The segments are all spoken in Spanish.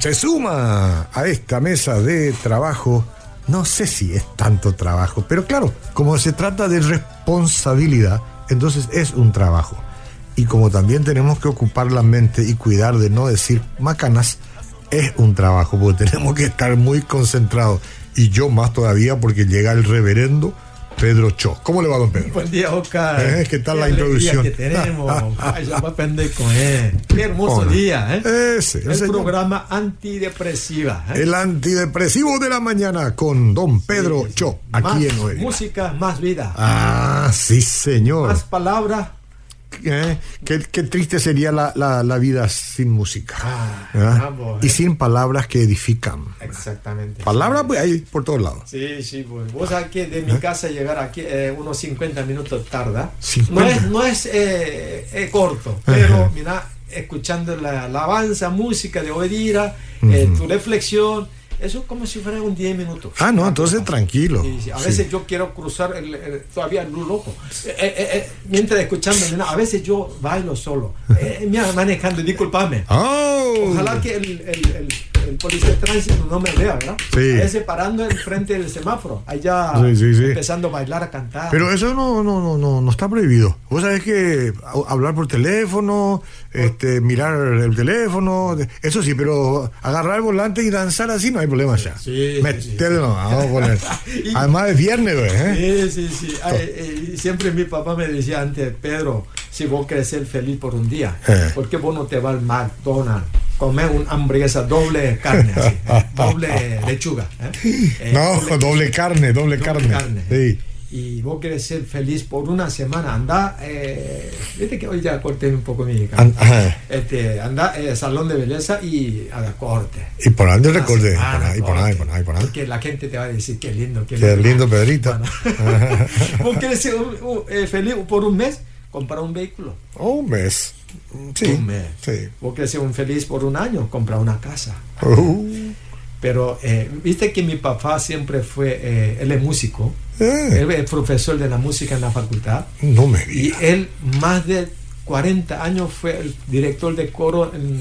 Se suma a esta mesa de trabajo. No sé si es tanto trabajo, pero claro, como se trata de responsabilidad, entonces es un trabajo. Y como también tenemos que ocupar la mente y cuidar de no decir macanas, es un trabajo, porque tenemos que estar muy concentrados. Y yo más todavía porque llega el reverendo Pedro Cho. ¿Cómo le va, don Pedro? Buen día, Oscar. ¿Eh? ¿Qué tal la introducción? que tenemos. Va a aprender con él. Qué hermoso día, ¿eh? Ese, el programa antidepresiva. ¿eh? El antidepresivo de la mañana con don Pedro sí, Cho, aquí más en Noelia. Música, más vida. Ah, sí, señor. Más palabras, ¿Eh? Qué, qué, triste sería la, la, la vida sin música. Ah, ¿Ah? y eh. sin palabras que edifican. Exactamente. Palabras pues hay por todos lados. Sí, sí, pues. Vos sabés que de mi casa llegar aquí eh, unos 50 minutos tarda. 50. No es, no es eh, eh, corto, pero mira, escuchando la alabanza, música de Oedira, eh, tu reflexión, eso es como si fuera un 10 minutos. Ah, no, entonces tranquilo. Sí. A Sí. veces yo quiero cruzar el, el- todavía el loco. Eh, eh, eh, mientras escuchando, a veces yo bailo solo. Eh, mira, manejando, discúlpame. Oh. Ojalá que el, el, el, policía de tránsito no me vea, ¿verdad? Sí. A veces parando enfrente del semáforo, allá Sí, sí, sí. empezando a bailar, a cantar. Pero eso no, no, no, no, no está prohibido. Vos sabés que hablar por teléfono, este, mirar el teléfono, eso sí, pero agarrar el volante y danzar así no hay problema ya. Sí, sí, Meterlo, vamos a poner. Y- Además es viernes, güey, ¿eh? Sí, sí, sí. Ay, eh, siempre mi papá me decía antes, Pedro, si vos querés ser feliz por un día, Eh. ¿por qué vos no te vas al McDonald's? Comer una hamburguesa doble carne, así, eh, doble lechuga. ¿eh? Eh, no, doble, carne, doble, doble carne. carne. Sí. Y vos querés ser feliz por una semana, anda, eh, viste que hoy ya corté un poco mi An- ajá. este, anda eh, salón de belleza y a la corte. Y por ahí recordé. Semana, ahí, por ahí, por ahí, por ahí. Porque la gente te va a decir qué lindo, qué, Qué lindo, Pedrito. Bueno. ¿Vos querés ser un- un, eh, feliz por un mes? Comprar un vehículo. Oh, un mes. Sí. Sí. ¿Vos querés ser un feliz por un año? Comprar una casa. Uh, Pero eh, viste que mi papá siempre fue, eh, él es músico, eh, él es profesor de la música en la facultad no me y digas. él más de 40 años fue el director de coro en,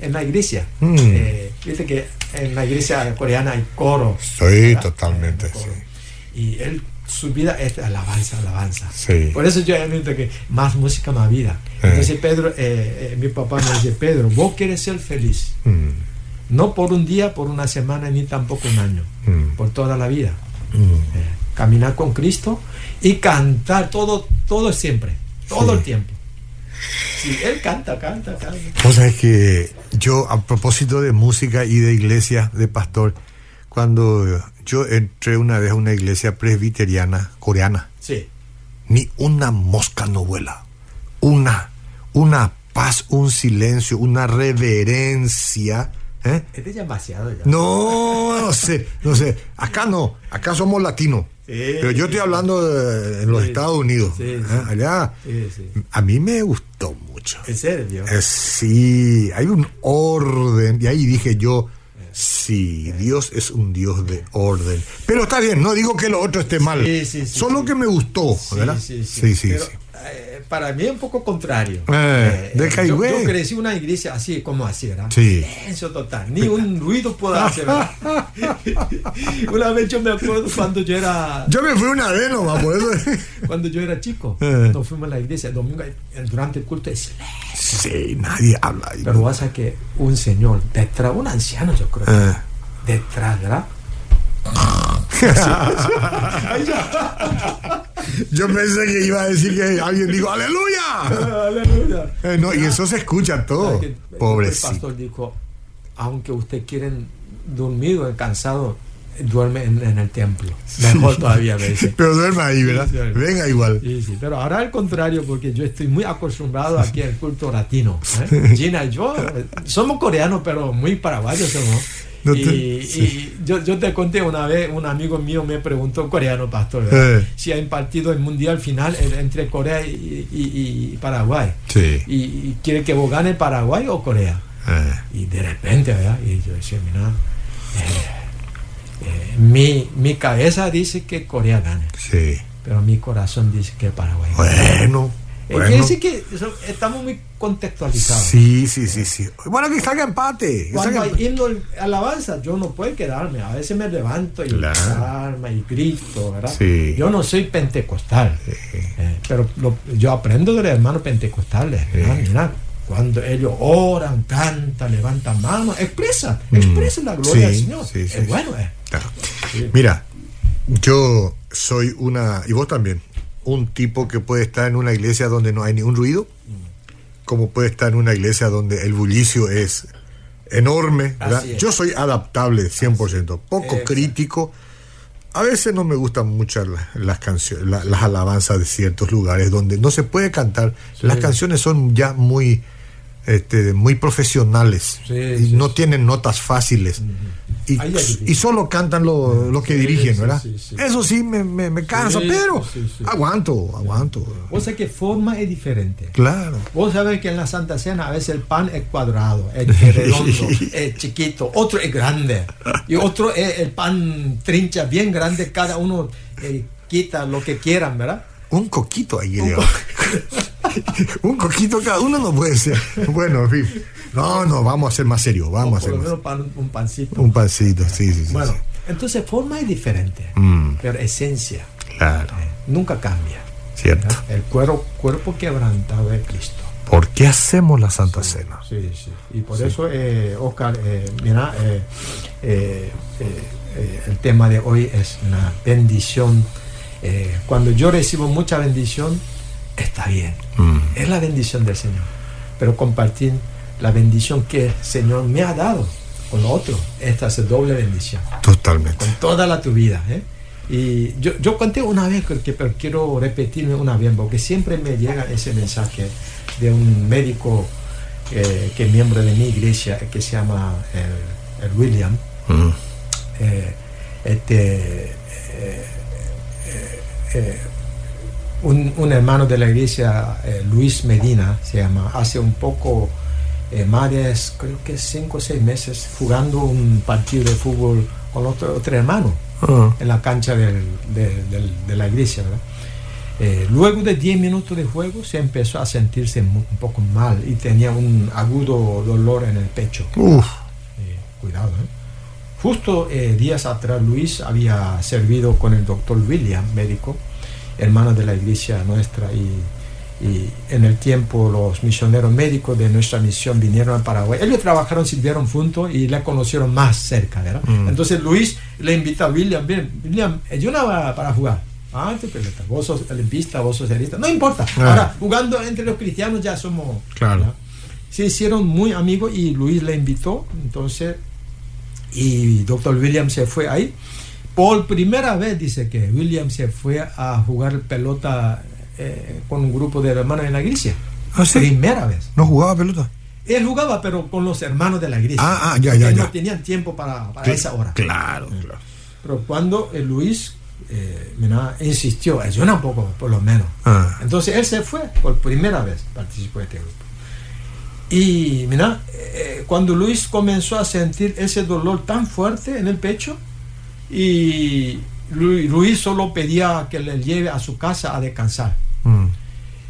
en la iglesia. Mm. Viste que en la iglesia coreana hay coro. Sí, ¿verdad? totalmente, coro. sí. Y él, su vida es alabanza, alabanza. Sí. Por eso yo admito que más música, más vida. Eh. Entonces Pedro, eh, eh, mi papá me dice, Pedro, vos quieres ser feliz. Mm, No por un día, por una semana, ni tampoco un año. Mm. Por toda la vida. mm. Eh, caminar con Cristo y cantar todo, todo siempre. Todo Sí. el tiempo. Sí, él canta, canta, canta. Vos sabés que yo, a propósito de música y de iglesia, de pastor, cuando yo entré una vez a una iglesia presbiteriana coreana, Sí. ni una mosca no vuela. Una, una paz, un silencio, una reverencia. ¿eh? Este es demasiado ya. No, no sé, no sé. Acá no, acá somos latinos. Sí, Pero yo estoy hablando de- en los Sí, Estados Unidos. sí, ¿eh? Allá, a mí me gustó mucho. ¿En serio? Eh, sí, hay un orden. Y ahí dije yo, sí, Dios es un Dios de orden. Pero está bien, no digo que lo otro esté mal. Sí, sí, sí, Solo que me gustó, ¿verdad? sí, sí. sí. sí, Pero, sí. Eh, para mí es un poco contrario. Eh, de yo, crecí una iglesia así como así, ¿verdad? Sí. Silencio total, ni un ruido puedo hacer, una vez yo me acuerdo cuando yo era Yo me fui una vez nomás, por eso. cuando yo era chico, Eh. nos fuimos a la iglesia el domingo eh, durante el culto de silencio. sí, nadie habla. Pero vas a que un señor detrás, un anciano yo creo, Eh. detrás, ¿verdad? Yo pensé que iba a decir que alguien dijo ¡Aleluya! Aleluya. Eh, no, y eso se escucha todo. ¿Sabe que El pastor dijo, aunque usted quieren dormir o cansado, duerme en, en el templo. Mejor todavía, me dice. Pero duerma ahí, ¿verdad? Sí, sí. Venga igual. Sí, sí, pero ahora al contrario, porque yo estoy muy acostumbrado aquí al culto latino. ¿eh? Gina y yo eh, somos coreanos, pero muy paraguayos somos. No y te- y sí. yo, yo te conté una vez, un amigo mío me preguntó, un coreano pastor. Eh. si ha impartido el mundial final entre Corea y, y- y Paraguay. Sí. Y, y quiere que vos gane Paraguay o Corea. Eh, Y de repente, ¿verdad? Y yo decía, mira, eh, eh, mi, mi cabeza dice que Corea gane, sí. pero mi corazón dice que Paraguay gane. Bueno. Bueno. Es que estamos muy contextualizados. Sí, sí, sí, sí. Bueno, que salga empate. Cuando hay himno alabanza, yo no puedo quedarme. A veces me levanto y claro. y grito, ¿verdad? Sí. Yo no soy pentecostal, eh, pero yo aprendo de los hermanos pentecostales. Mira, cuando ellos oran, cantan, levantan manos, expresan, mm. expresan la gloria del Señor. es bueno, eh. Mira, yo soy una, y vos también, un tipo que puede estar en una iglesia donde no hay ningún ruido, como puede estar en una iglesia donde el bullicio es enorme. Yo soy adaptable 100%, poco crítico. A veces no me gustan mucho las, canciones, las alabanzas de ciertos lugares donde no se puede cantar. Las canciones son ya muy, este, muy profesionales y no tienen notas fáciles y, solo cantan los que dirigen, ¿verdad? Eso sí me, me, cansa, pero aguanto, aguanto. O sea que forma es diferente. Claro. Vos sabés que en la Santa Cena a veces el pan es cuadrado, es redondo, es chiquito, otro es grande y otro es el pan trincha bien grande, cada uno eh, quita lo que quieran, ¿verdad? Un coquito ahí, un, un coquito cada uno no puede ser. Bueno, en fin. No, no, vamos a ser más serios, vamos a ser un pancito. Un pancito, sí, sí, sí. Bueno, entonces forma es diferente, mm. pero esencia claro. Eh, nunca cambia. Cierto. El cuerpo, cuerpo quebrantado de Cristo. ¿Por qué hacemos la Santa Cena? Sí, sí. Y por eso, eh, Oscar, eh, mira, el tema de hoy es una bendición. cuando yo recibo mucha bendición, está bien. Mm. Es la bendición del Señor. Pero compartir la bendición que el Señor me ha dado con otro. Esta es doble bendición. Totalmente. Con toda la tu vida. ¿eh? Y yo, yo conté una vez, que, pero quiero repetirme una vez, porque siempre me llega ese mensaje de un médico eh, que es miembro de mi iglesia, que se llama eh, el, William. Mm. este, un, un, hermano de la iglesia, Luis Medina, se llama, hace un poco eh, Marias, creo que cinco o seis meses, jugando un partido de fútbol con otro, otro hermano ah. en la cancha de, la iglesia. Eh, luego de 10 minutos de juego se empezó a sentirse un poco mal y tenía un agudo dolor en el pecho. Eh, cuidado. Justo días atrás Luis había servido con el doctor William, médico, hermano de la iglesia nuestra, y y en el tiempo los misioneros médicos de nuestra misión vinieron a Paraguay. Ellos trabajaron, sirvieron juntos y le conocieron más cerca, ¿verdad? Mm. Entonces Luis le invita a William, bien, William, ayúdame para jugar. Ah, te vos sos olimpista, vos sos no importa. Ah. Ahora, jugando entre los cristianos ya somos... Claro. Se hicieron muy amigos y Luis le invitó, entonces, y doctor William se fue ahí. Por primera vez dice que William se fue a jugar pelota eh, con un grupo de hermanos en la iglesia. ¿Ah, Primera vez. ¿No jugaba pelota? Él jugaba, pero con los hermanos de la iglesia. Ah, ah ya, ya, No tenían tiempo para, esa hora. Claro, claro. Pero cuando el Luis eh, insistió, ayuda un poco, por lo menos. Ah. Entonces él se fue por primera vez, participó de este grupo. Y mira, eh, cuando Luis comenzó a sentir ese dolor tan fuerte en el pecho, y Luis solo pedía que le lleve a su casa a descansar. Mm.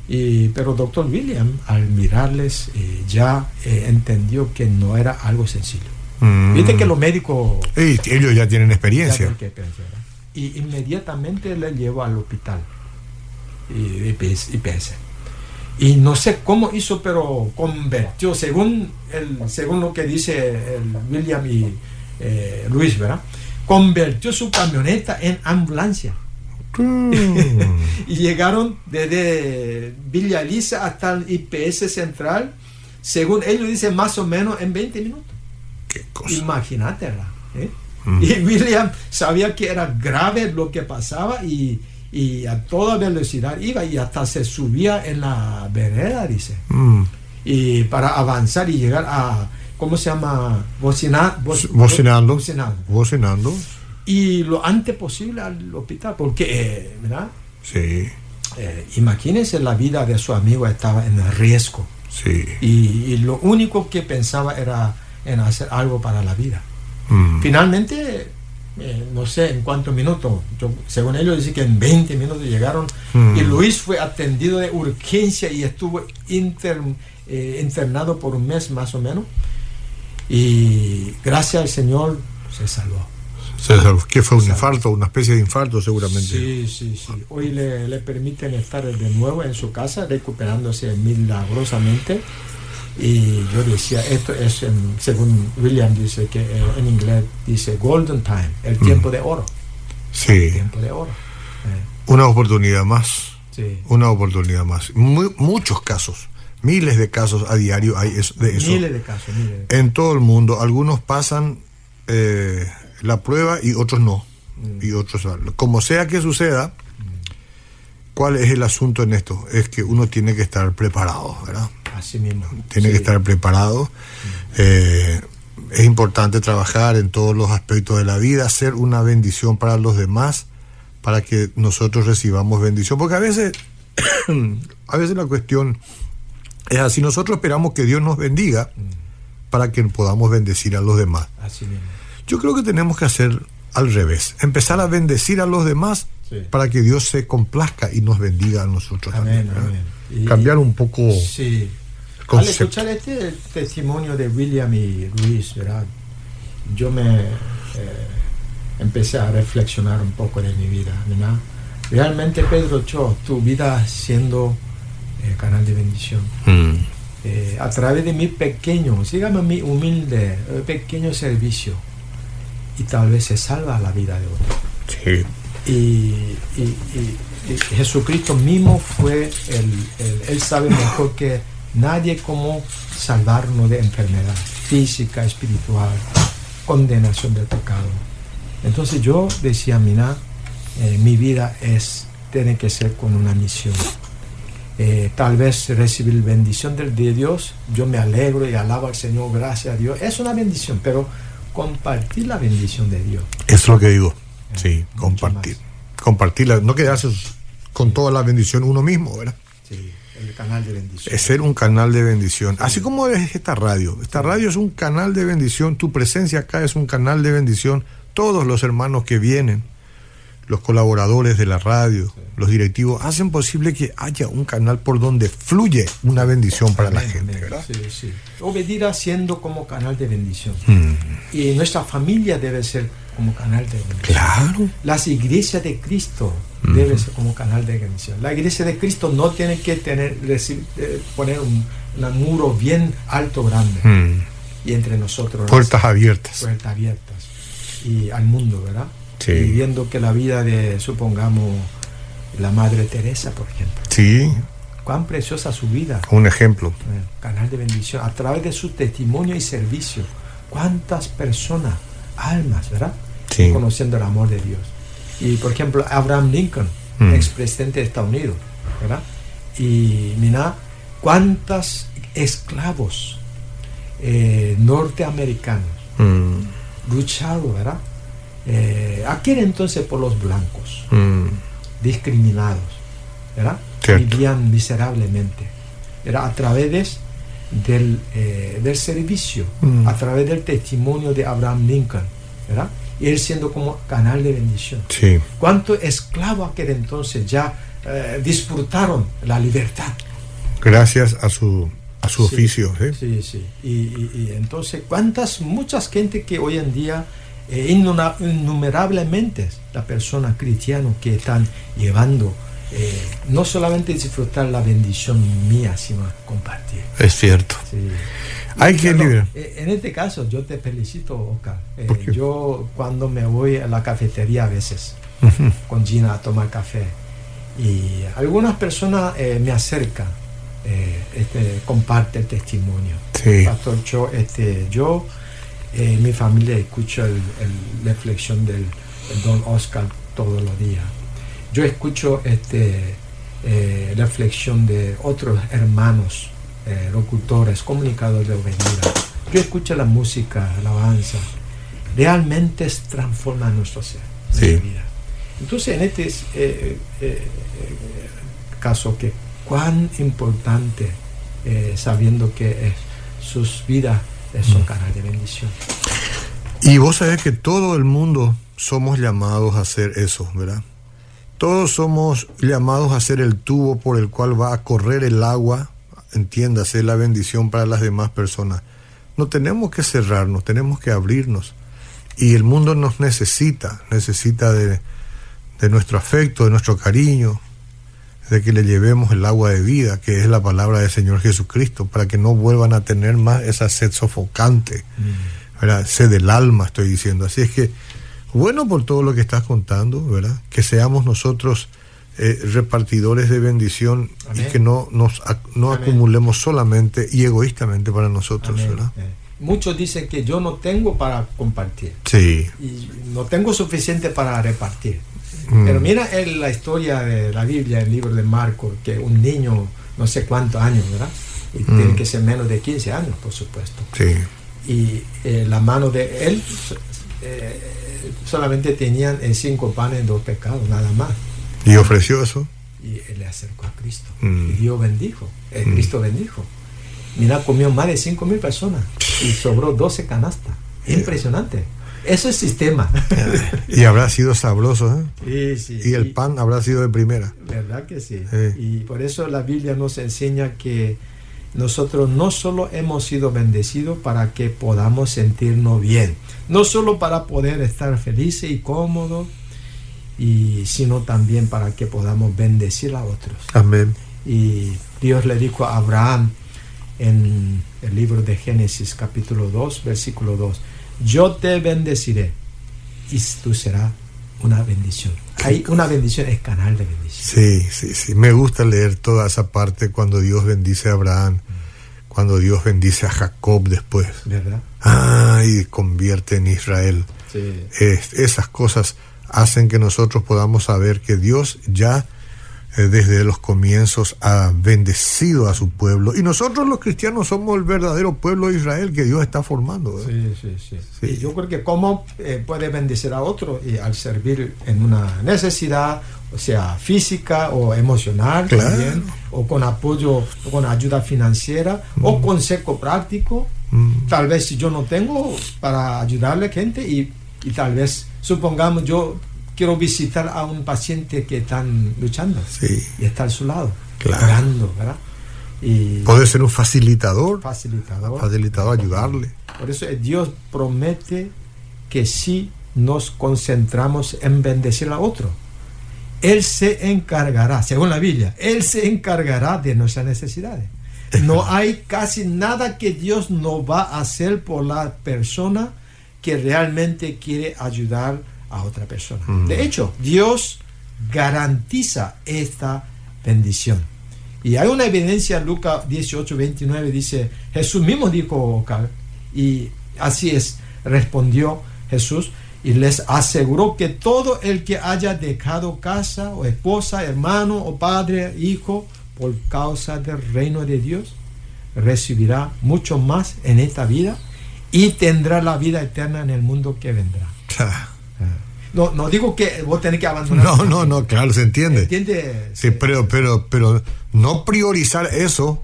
Y, pero doctor William, al mirarles, eh, ya eh, entendió que no era algo sencillo. Mm. Viste que los médicos... ellos ya tienen experiencia. y inmediatamente le llevó al hospital y, IPS. Y no sé cómo hizo, pero convirtió, según, el, según lo que dice el William y eh, Luis, ¿verdad? Convirtió su camioneta en ambulancia. y llegaron desde Villa Elisa hasta el IPS Central, según ellos dicen, más o menos en 20 minutos. Imagínate, ¿eh? mm. Y William sabía que era grave lo que pasaba y, a toda velocidad iba y hasta se subía en la vereda, dice. Mm. Y para avanzar y llegar a, ¿cómo se llama? bocinando. Bocinando y lo antes posible al hospital, porque, eh, ¿verdad? Sí. Eh, imagínense la vida de su amigo estaba en riesgo. Sí. Y, lo único que pensaba era en hacer algo para la vida. Mm. Finalmente, eh, no sé en cuántos minutos. Yo, según ellos dice que en 20 minutos llegaron. Mm. Y Luis fue atendido de urgencia y estuvo inter- eh, internado por un mes más o menos. Y gracias al Señor se salvó. César, ¿Qué fue un infarto? Una especie de infarto seguramente. Sí, sí, sí. Hoy le, le permiten estar de nuevo en su casa, recuperándose milagrosamente. Y yo decía, esto es, en- según William dice, que eh, en inglés dice golden time, el tiempo de oro. Sí, Tiempo de oro. Eh, una oportunidad más. sí. Una oportunidad más. Mu- muchos casos, miles de casos a diario hay es- de eso. Miles de casos, miles de En todo el mundo, algunos pasan eh, la prueba y otros no. Mm. Y otros, como sea que suceda, ¿cuál es el asunto en esto? Es que uno tiene que estar preparado, ¿verdad? Así mismo. Tiene Sí. que estar preparado. Eh, es importante trabajar en todos los aspectos de la vida, ser una bendición para los demás, para que nosotros recibamos bendición. Porque a veces, a veces la cuestión es así, nosotros esperamos que Dios nos bendiga para que podamos bendecir a los demás. Así mismo. Yo creo que tenemos que hacer al revés, empezar a bendecir a los demás Sí. para que Dios se complazca y nos bendiga a nosotros Amén, también. amén. Y- Cambiar un poco Sí. Al escuchar este testimonio de William y Luis, ¿verdad? Yo me eh, empecé a reflexionar un poco de mi vida, ¿verdad? Realmente, Pedro Cho, tu vida siendo eh, canal de bendición. Mm. eh, a través de mi pequeño, sígame mi humilde, eh, pequeño servicio, y tal vez se salva la vida de otro. Sí. Y, y- y- y Jesucristo mismo fue el, el- Él sabe mejor que nadie cómo salvarnos de enfermedad física, espiritual, condenación del pecado. Entonces yo decía, mira, eh, mi vida es, tiene que ser con una misión. Eh, tal vez recibir bendición del, de Dios, yo me alegro y alabo al Señor, gracias a Dios. Es una bendición, pero compartir la bendición de Dios. Eso es lo que digo. Sí, mucho compartir. Compartirla, no quedarse con toda la bendición uno mismo, ¿verdad? Sí, el canal de bendición. Es ser un canal de bendición. Así como es esta radio. Esta radio es un canal de bendición. Tu presencia acá es un canal de bendición. Todos los hermanos que vienen, los colaboradores de la radio, los directivos, hacen posible que haya un canal por donde fluye una bendición para la gente. ¿verdad? Sí, sí. Obedirá siendo como canal de bendición. Mm, Y nuestra familia debe ser como canal de bendición. claro. Las iglesias de Cristo deben ser como canal de bendición. La iglesia de Cristo no tiene que tener, eh, poner un, un muro bien alto, grande. Mm, Y entre nosotros. las Puertas abiertas. puertas abiertas. Y al mundo, ¿verdad? Sí. Y viendo que la vida de, supongamos, la Madre Teresa, por ejemplo. Sí, Cuán preciosa su vida. un ejemplo. Eh, canal de bendición, a través de su testimonio y servicio. ¿Cuántas personas, almas, verdad? Sí. Conociendo el amor de Dios. Y por ejemplo, Abraham Lincoln, Mm. expresidente de Estados Unidos, ¿verdad? Y mira, cuántos esclavos eh, norteamericanos Mm, lucharon, ¿verdad? Eh, aquel entonces por los blancos mm, discriminados, ¿verdad? Cierto. Vivían miserablemente. Era a través de- del, eh, del servicio, Mm. a través del testimonio de Abraham Lincoln, ¿verdad? Y él siendo como canal de bendición. sí. ¿Cuántos esclavos aquel entonces ya eh, disfrutaron la libertad? Gracias a su, a su Sí, oficio. ¿eh? Sí, sí. Y, y- y entonces, ¿cuántas, muchas gente que hoy en día, innumerablemente, las personas cristianas que están llevando, eh, no solamente disfrutar la bendición mía, sino compartir. Es cierto. Sí. Hay que eh, En este caso, yo te felicito, Oscar. Eh, yo cuando me voy a la cafetería a veces, con Gina a tomar café. Y algunas personas eh, me acercan, eh, este, comparte el testimonio. Sí. Pastor Cho, este, yo, eh, mi familia el- la reflexión del el Don Oscar todos los días. Yo escucho este, eh, la reflexión de otros hermanos, eh, locutores, comunicadores de obediencia. Yo escucho la música, la alabanza. Realmente transforma nuestro ser, Sí. nuestra vida. Entonces, en este eh, eh, eh, caso, que cuán importante, eh, sabiendo que eh, sus vidas eh, son canal de bendición. Y vos sabés que todo el mundo somos llamados a hacer eso, ¿verdad? Todos somos llamados a ser el tubo por el cual va a correr el agua, entiéndase, la bendición para las demás personas. No tenemos que cerrarnos, tenemos que abrirnos. Y el mundo nos necesita, necesita de, de nuestro afecto, de nuestro cariño, de que le llevemos el agua de vida, que es la palabra del Señor Jesucristo, para que no vuelvan a tener más esa sed sofocante, ¿verdad? sed del alma, estoy diciendo. Así es que, bueno por todo lo que estás contando, ¿verdad? Que seamos nosotros eh, repartidores de bendición Amén. y que no nos no Amén. acumulemos solamente y egoístamente para nosotros, Amén. ¿verdad? Muchos dicen que yo no tengo para compartir Sí. y no tengo suficiente para repartir. Mm. Pero mira el- la historia de la Biblia, el libro de Marcos, que un niño, no sé cuántos años, ¿verdad? Y Mm. tiene que ser menos de 15 años, por supuesto. Sí. Y eh, la mano de él eh, solamente tenían en cinco panes dos pecados, nada más. Y ofreció eso. Y él le acercó a Cristo. Mm. Y Dios bendijo. eh. Cristo bendijo. Mira, comió más de 5 mil personas y sobró 12 canastas. Impresionante. Eso es sistema. Y habrá sido sabroso, ¿eh? Sí, sí. Y el pan habrá sido de primera. ¿Verdad que sí? Sí. Y por eso la Biblia nos enseña que nosotros no solo hemos sido bendecidos para que podamos sentirnos bien, no solo para poder estar felices y cómodos, y, sino también para que podamos bendecir a otros. Amén. Y Dios le dijo a Abraham en el libro de Génesis capítulo 2, versículo 2, yo te bendeciré y tú serás una bendición. Hay una bendición es canal de bendición. Sí, sí, sí. Me gusta leer toda esa parte cuando Dios bendice a Abraham, cuando Dios bendice a Jacob después. ¿Verdad? Ah, y convierte en Israel. Sí. Es- esas cosas hacen que nosotros podamos saber que Dios ya desde los comienzos ha bendecido a su pueblo. Y nosotros los cristianos somos el verdadero pueblo de Israel que Dios está formando. ¿eh? Sí, sí, sí. Sí. Y yo creo que cómo eh, puede bendecir a otro y al servir en una necesidad, o sea, física o emocional Claro. también, o con apoyo, o con ayuda financiera, o consejo práctico. Mm. Tal vez si yo no tengo para ayudarle a gente y, y tal vez, supongamos, yo quiero visitar a un paciente que están luchando Sí. y está a su lado, Claro. orando, ¿verdad? Y Puede ser un facilitador, facilitador. facilitador, ayudarle. Por eso eh, Dios promete que si nos concentramos en bendecir a otro, Él se encargará, según la Biblia, Él se encargará de nuestras necesidades. No hay casi nada que Dios no va a hacer por la persona que realmente quiere ayudar a otra persona. Mm. De hecho, Dios garantiza esta bendición. Y hay una evidencia, Lucas 18, 29 dice, Jesús mismo dijo, Cal, y así es, respondió Jesús, y les aseguró que todo el que haya dejado casa o esposa, hermano o padre, hijo, por causa del reino de Dios, recibirá mucho más en esta vida y tendrá la vida eterna en el mundo que vendrá. No, no digo que vos tenés que abandonar. No, no, no, claro, se entiende. Sí, pero, pero, pero no priorizar eso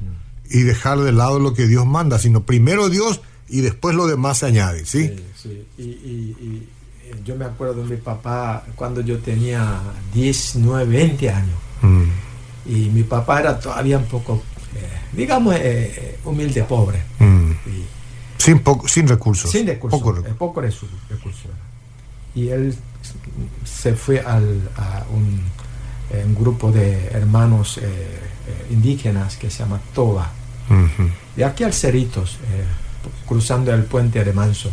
y dejar de lado lo que Dios manda, sino primero Dios y después lo demás se añade, ¿sí? Sí, sí. Y, y- y, eh, yo me acuerdo de mi papá cuando yo tenía 19, 20 años. Mm, Y mi papá era todavía un poco, eh, digamos, eh, humilde, pobre. mm. Y Sin, poco, sin recursos. sin recursos. Poco eh, recursos. Y él se fue al, a un, eh, un grupo de hermanos eh, eh, indígenas que se llama Toba. Ujú. De aquí al Cerritos, eh, cruzando el puente de Manso,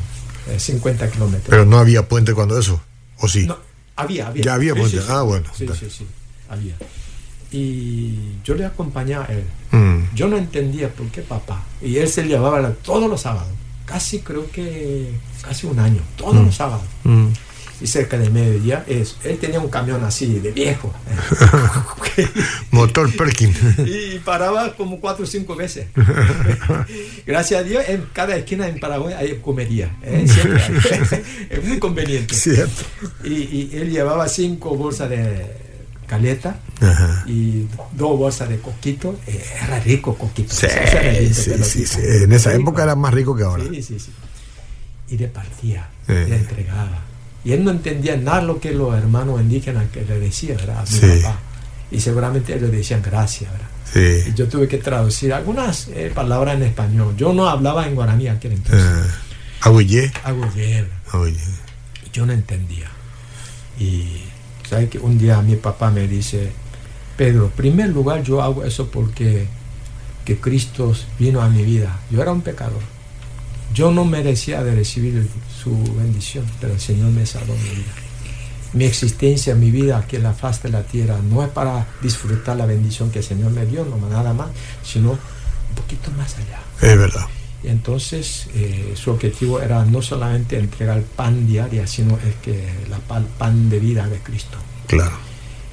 eh, 50 kilómetros. Pero no había puente cuando eso, ¿o sí? No, había, había. Ya había puente. Ah, bueno, Sí, sí, sí, había. Y yo le acompañaba a él. Mm, Yo no entendía por qué papá. Y él se llevaba todos los sábados. Casi creo que casi un año. Todos Mm. los sábados. mm. Y cerca del mediodía, es, él tenía un camión así de viejo. Motor Perkin. y paraba como cuatro o cinco veces. Gracias a Dios, en cada esquina en Paraguay hay comería. ¿eh? Es muy conveniente. Cierto. Y, y él llevaba cinco bolsas de caleta Ajá. y dos bolsas de coquito. Eh, Era rico coquito. Sí, Eso era lindo, sí, pelotita. sí, sí. En esa Rico. época era más rico que ahora. Sí, sí, sí. Y repartía, le entregaba. Y él no entendía nada lo que los hermanos indígenas que le decían, ¿verdad? A mi Sí. papá. Y seguramente ellos le decían gracias, ¿verdad? Sí. Y yo tuve que traducir algunas eh, palabras en español. Yo no hablaba en guaraní aquel entonces. Eh. Hago bien. Agüillé. Yo no entendía. Y ¿sabe que un día mi papá me dice, Pedro, en primer lugar yo hago eso porque que Cristo vino a mi vida. Yo era un pecador. Yo no merecía de recibir el- su bendición, pero el Señor me salvó mi vida. Mi existencia, mi vida aquí en la faz de la tierra no es para disfrutar la bendición que el Señor me dio, no nada más, sino un poquito más allá. Es verdad. Y entonces eh, su objetivo era no solamente entregar pan diaria, sino que la pan, pan de vida de Cristo. Claro.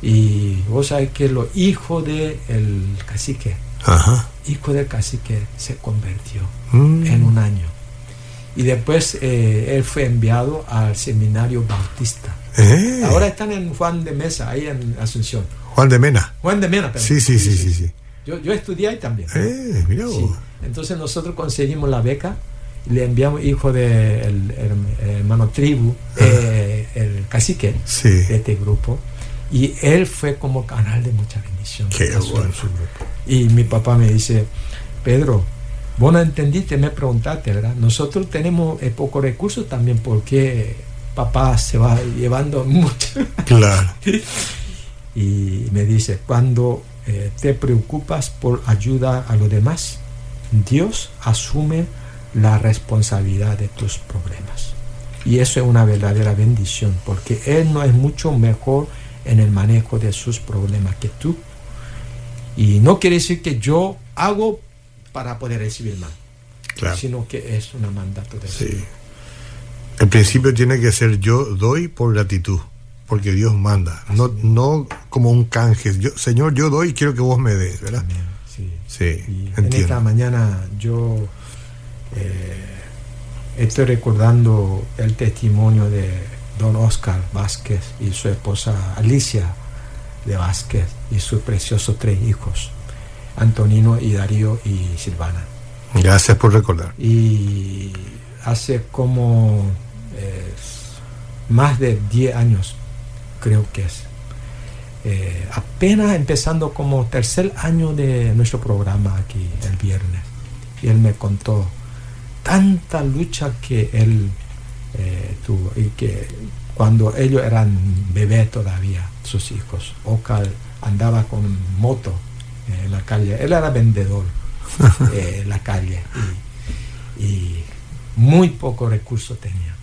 Y vos sabés que los hijos del cacique, Ajá. hijo del cacique, se convirtió Mm. en un año. Y después eh, él fue enviado al seminario bautista. Eh, Ahora están en Juan de Mesa, ahí en Asunción. Juan de Mena. Juan de Mena, perdón. Sí, sí, sí, sí, sí. Yo, yo estudié ahí también. Eh, mira Sí. vos. Entonces nosotros conseguimos la beca le enviamos hijo del hermano tribu, eh, el cacique Sí. de este grupo. Y él fue como canal de mucha bendición. Qué bueno. Y mi papá me dice, Pedro, vos no entendiste, me preguntaste, ¿verdad? Nosotros tenemos eh, pocos recursos también porque papá se va llevando mucho. Claro. Y me dice, cuando eh, te preocupas por ayuda a los demás, Dios asume la responsabilidad de tus problemas. Y eso es una verdadera bendición, porque Él no es mucho mejor en el manejo de sus problemas que tú. Y no quiere decir que yo hago para poder recibir más, Claro. sino que es un mandato de Sí. Dios. El principio tiene que ser yo doy por gratitud, porque Dios manda, no, no como un canje. Yo, Señor, yo doy y quiero que vos me des, ¿verdad? Sí. Sí, Y en esta mañana yo eh, estoy recordando el testimonio de don Oscar Vázquez y su esposa Alicia de Vázquez y sus preciosos tres hijos, Antonino y Darío y Silvana. Gracias por recordar. Y hace como eh, más de 10 años, creo que es, eh, apenas empezando como tercer año de nuestro programa aquí el viernes. Y él me contó tanta lucha que él eh, tuvo y que cuando ellos eran bebés todavía, sus hijos, Ocal andaba con moto en la calle, él era vendedor eh, en la calle y, y muy poco recurso tenía.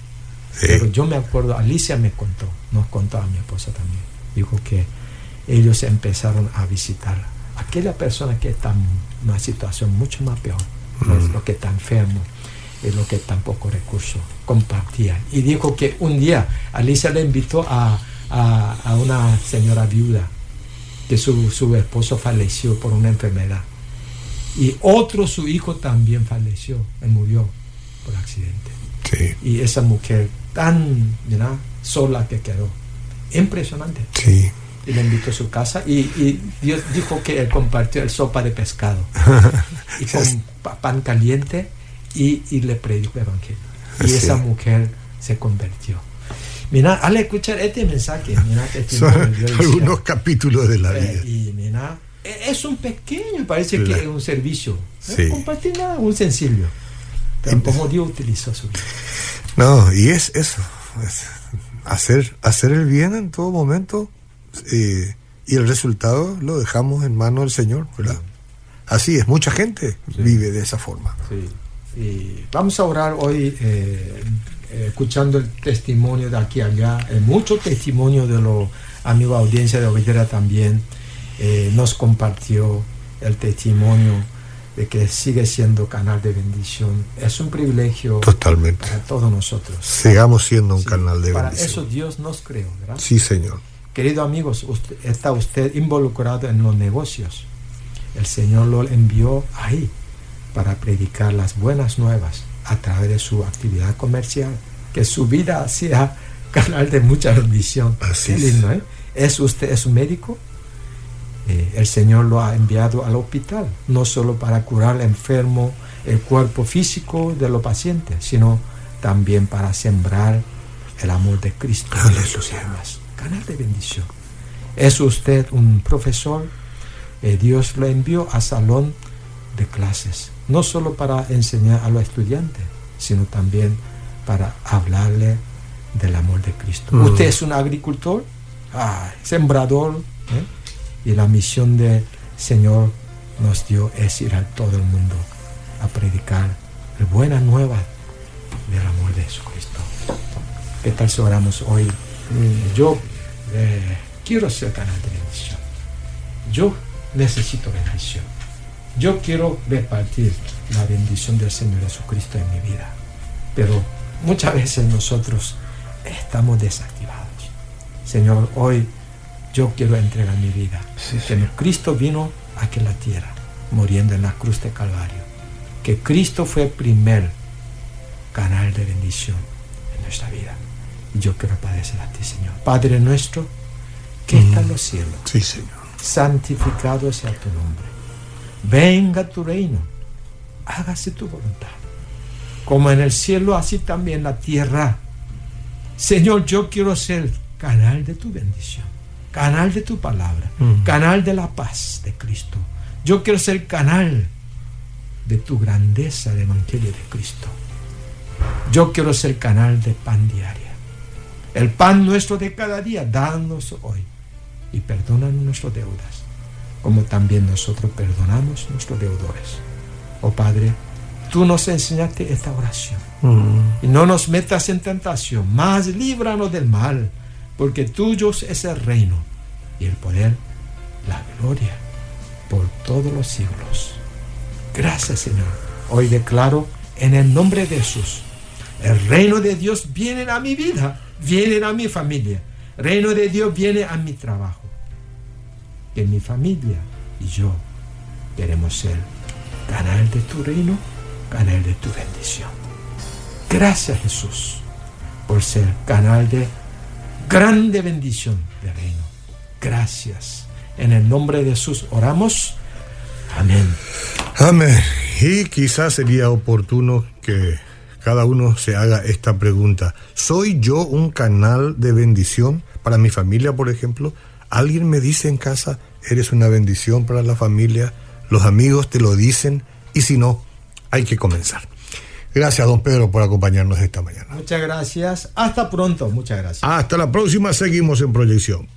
Sí. Pero yo me acuerdo, Alicia me contó, nos contó a mi esposa también, dijo que ellos empezaron a visitar a aquella persona que está en una situación mucho más peor, Mm. los que están enfermos, y los que están poco recursos, compartían. Y dijo que un día Alicia le invitó a, a, a una señora viuda, que su, su esposo falleció por una enfermedad. Y otro, su hijo también falleció, él murió por accidente Sí, y esa mujer tan sola que quedó. Impresionante. sí. Y le invitó a su casa y, y Dios dijo que él compartió el sopa de pescado y con pa- pan caliente y, y le predicó el evangelio. Y esa mujer se convirtió. Mira, al escuchar este mensaje, mira, Son algunos capítulos de la eh, vida. y mira, e- es un pequeño, parece Claro. que es un servicio. Sí. Eh, Compartir nada, un sencillo. Pero como Dios utilizó su vida. No, y es eso. es hacer, hacer el bien en todo momento eh, y el resultado lo dejamos en manos del Señor, ¿verdad? Así es, mucha gente Sí. vive de esa forma. Sí. Y vamos a orar hoy eh, escuchando el testimonio de aquí allá, eh, mucho testimonio de los amigos audiencia de Ovidera también eh, nos compartió el testimonio de que sigue siendo canal de bendición. Es un privilegio Totalmente. para todos nosotros. Sigamos siendo un Sí, canal de para bendición. eso Dios nos creó, ¿verdad? Sí, Señor. Querido amigos, usted- está usted involucrado en los negocios. El Señor lo envió ahí para predicar las buenas nuevas a través de su actividad comercial. Que su vida sea canal de mucha bendición. Así Qué es. lindo, ¿eh? ¿Es usted es un médico? Eh, el Señor lo ha enviado al hospital, no solo para curar al enfermo el cuerpo físico de los pacientes, sino también para sembrar el amor de Cristo en sus almas. Canal de bendición. ¿Es usted un profesor? Eh, Dios lo envió a salón de clases, no solo para enseñar a los estudiantes, sino también para hablarle del amor de Cristo. Mm. Usted es un agricultor, ah, sembrador, ¿eh? y la misión del Señor nos dio es ir a todo el mundo a predicar la buena nueva del amor de Jesucristo. ¿Qué tal si oramos hoy? Mm, yo eh, quiero ser canal de bendición. Yo necesito bendición. Yo quiero repartir la bendición del Señor Jesucristo en mi vida. Pero muchas veces nosotros estamos desactivados. Señor, hoy yo quiero entregar mi vida. Que Cristo vino aquí en la tierra, muriendo en la cruz de Calvario. Que Cristo fue el primer canal de bendición en nuestra vida. Y yo quiero padecer a ti, Señor. Padre nuestro, que está en los cielos. Sí, Señor. Santificado sea tu nombre. Venga tu reino. Hágase tu voluntad. Como en el cielo, así también en la tierra. Señor, yo quiero ser canal de tu bendición, canal de tu palabra, mm. canal de la paz de Cristo. Yo quiero ser canal de tu grandeza de Evangelio de Cristo. Yo quiero ser canal de pan diaria. El pan nuestro de cada día, danos hoy y perdona nuestras deudas, como también nosotros perdonamos nuestros deudores. Oh Padre, tú nos enseñaste esta oración. Mm. Y no nos metas en tentación, más líbranos del mal, porque tuyo es el reino y el poder, la gloria, por todos los siglos. Gracias Señor. Hoy declaro en el nombre de Jesús, el reino de Dios viene a mi vida, viene a mi familia. El reino de Dios viene a mi trabajo. Que mi familia y yo queremos ser canal de tu reino, canal de tu bendición. Gracias Jesús por ser canal de grande bendición de reino. Gracias. En el nombre de Jesús oramos. Amén. Amén. Y quizás sería oportuno que cada uno se haga esta pregunta. ¿Soy yo un canal de bendición para mi familia, por ejemplo? ¿Alguien me dice en casa, eres una bendición para la familia? Los amigos te lo dicen y si no, hay que comenzar. Gracias, don Pedro, por acompañarnos esta mañana. Muchas gracias. Hasta pronto. Muchas gracias. Hasta la próxima. Seguimos en proyección.